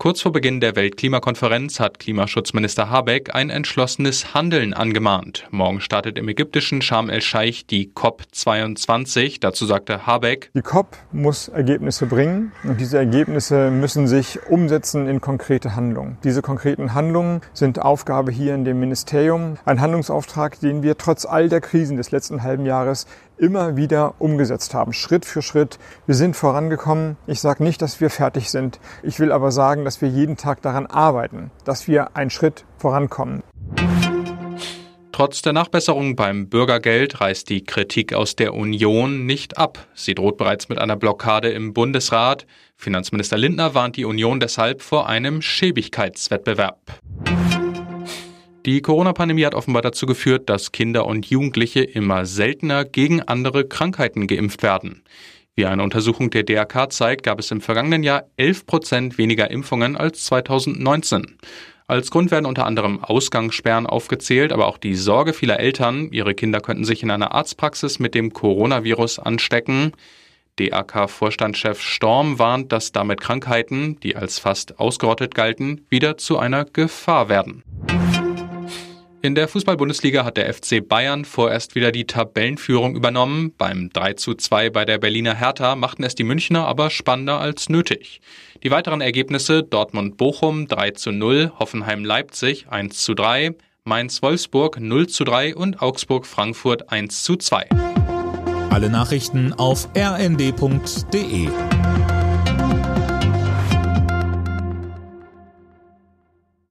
Kurz vor Beginn der Weltklimakonferenz hat Klimaschutzminister Habeck ein entschlossenes Handeln angemahnt. Morgen startet im ägyptischen Sharm el-Scheich die COP22. Dazu sagte Habeck, Die COP muss Ergebnisse bringen und diese Ergebnisse müssen sich umsetzen in konkrete Handlungen. Diese konkreten Handlungen sind Aufgabe hier in dem Ministerium. Ein Handlungsauftrag, den wir trotz all der Krisen des letzten halben Jahres immer wieder umgesetzt haben, Schritt für Schritt. Wir sind vorangekommen. Ich sage nicht, dass wir fertig sind. Ich will aber sagen, dass wir jeden Tag daran arbeiten, dass wir einen Schritt vorankommen. Trotz der Nachbesserung beim Bürgergeld reißt die Kritik aus der Union nicht ab. Sie droht bereits mit einer Blockade im Bundesrat. Finanzminister Lindner warnt die Union deshalb vor einem Schäbigkeitswettbewerb. Die Corona-Pandemie hat offenbar dazu geführt, dass Kinder und Jugendliche immer seltener gegen andere Krankheiten geimpft werden. Wie eine Untersuchung der DRK zeigt, gab es im vergangenen Jahr 11 Prozent weniger Impfungen als 2019. Als Grund werden unter anderem Ausgangssperren aufgezählt, aber auch die Sorge vieler Eltern, ihre Kinder könnten sich in einer Arztpraxis mit dem Coronavirus anstecken. DRK-Vorstandschef Storm warnt, dass damit Krankheiten, die als fast ausgerottet galten, wieder zu einer Gefahr werden. In der Fußball-Bundesliga hat der FC Bayern vorerst wieder die Tabellenführung übernommen. Beim 3 zu 2 bei der Berliner Hertha machten es die Münchner aber spannender als nötig. Die weiteren Ergebnisse Dortmund-Bochum 3 zu 0, Hoffenheim-Leipzig 1 zu 3, Mainz-Wolfsburg 0 zu 3 und Augsburg-Frankfurt 1 zu 2. Alle Nachrichten auf rnd.de